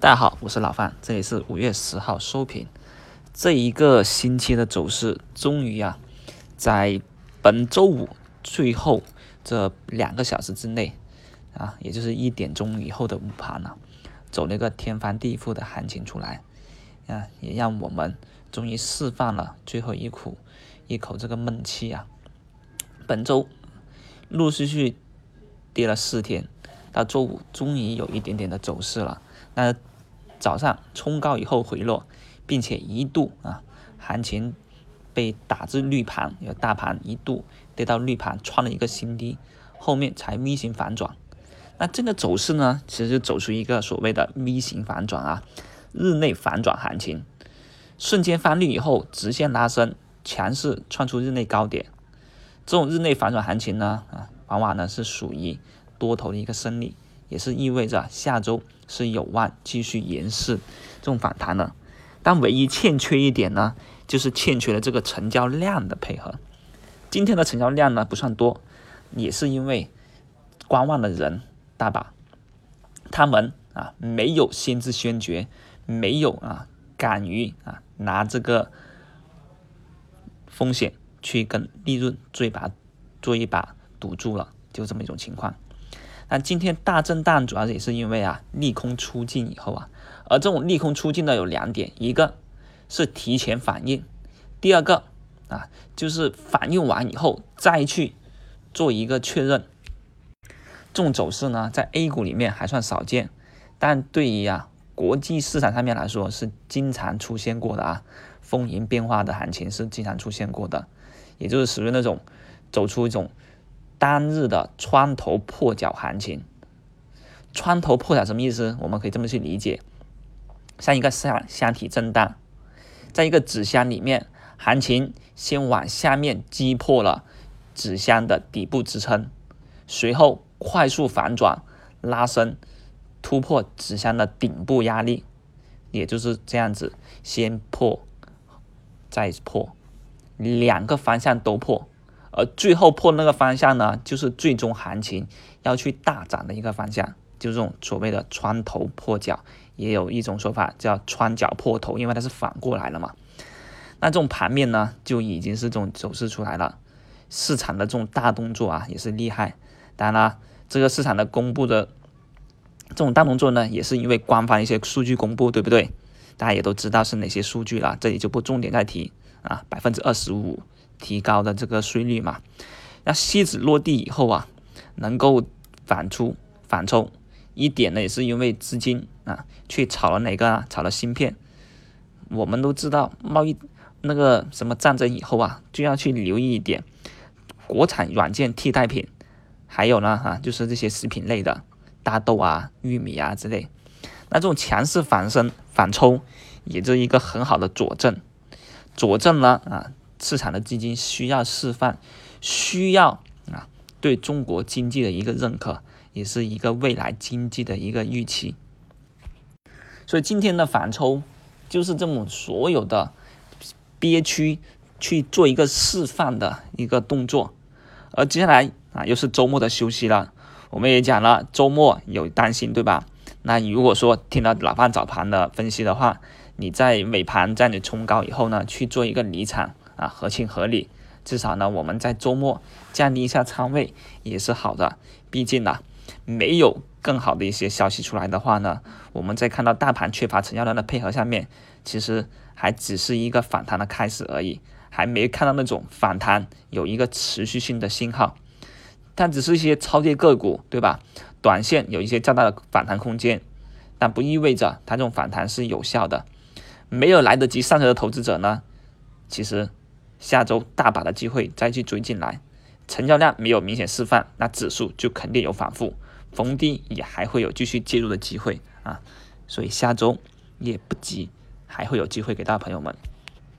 大家好，我是老范，这里是五月十号收评。这一个星期的走势，终于啊，在本周五最后这两个小时之内啊，也就是一点钟以后的午盘了，走了一个天翻地覆的行情出来啊，也让我们终于释放了最后一口一口这个闷气啊。本周陆陆续续跌了四天，到周五终于有一点点的走势了。那早上冲高以后回落，并且一度啊，行情被打至绿盘，有大盘一度跌到绿盘，创了一个新低，后面才 V 型反转。那这个走势呢，其实就走出一个所谓的 V 型反转啊，日内反转行情，瞬间翻绿以后直线拉升，强势创出日内高点。这种日内反转行情呢，啊，往往呢是属于多头的一个胜利。也是意味着下周是有望继续延续这种反弹的，但唯一欠缺一点呢，就是欠缺了这个成交量的配合。今天的成交量呢不算多，也是因为观望的人大把，他们啊没有先知先觉，没有啊敢于啊拿这个风险去跟利润做一把做一把赌注了，就这么一种情况。那今天大震荡主要也是因为啊利空出尽以后啊，而这种利空出尽呢有两点，一个是提前反应，第二个啊就是反应完以后再去做一个确认。这种走势呢在 A 股里面还算少见，但对于啊国际市场上面来说是经常出现过的啊，风云变化的行情是经常出现过的，也就是属于那种走出一种。单日的穿头破脚行情，穿头破脚什么意思？我们可以这么去理解，像一个箱箱体震荡，在一个纸箱里面，行情先往下面击破了纸箱的底部支撑，随后快速反转拉升，突破纸箱的顶部压力，也就是这样子，先破再破，两个方向都破。而最后破那个方向呢，就是最终行情要去大涨的一个方向，就这种所谓的穿头破脚，也有一种说法叫穿脚破头，因为它是反过来了嘛。那这种盘面呢，就已经是这种走势出来了。市场的这种大动作啊，也是厉害。当然了，这个市场的公布的这种大动作呢，也是因为官方一些数据公布，对不对？大家也都知道是哪些数据了，这里就不重点再提啊，百分之二十五。提高的这个税率嘛，那锡纸落地以后啊，能够反出反抽一点呢，也是因为资金啊去炒了哪个啊？炒了芯片。我们都知道贸易那个什么战争以后啊，就要去留意一点国产软件替代品，还有呢啊，就是这些食品类的大豆啊、玉米啊之类。那这种强势反升反抽，也是一个很好的佐证，佐证了啊。市场的基金需要释放，需要啊对中国经济的一个认可，也是一个未来经济的一个预期。所以今天的反抽就是这么所有的憋屈去做一个释放的一个动作。而接下来啊又是周末的休息了，我们也讲了周末有担心对吧？那如果说听到老范早盘的分析的话，你在尾盘在你冲高以后呢去做一个离场。啊，合情合理，至少呢，我们在周末降低一下仓位也是好的。毕竟呢，没有更好的一些消息出来的话呢，我们在看到大盘缺乏成交量的配合下面，其实还只是一个反弹的开始而已，还没看到那种反弹有一个持续性的信号。它只是一些超跌个股，对吧？短线有一些较大的反弹空间，但不意味着它这种反弹是有效的。没有来得及上车的投资者呢，其实。下周大把的机会再去追进来，成交量没有明显释放，那指数就肯定有反复，逢低也还会有继续介入的机会啊，所以下周也不急，还会有机会给到朋友们。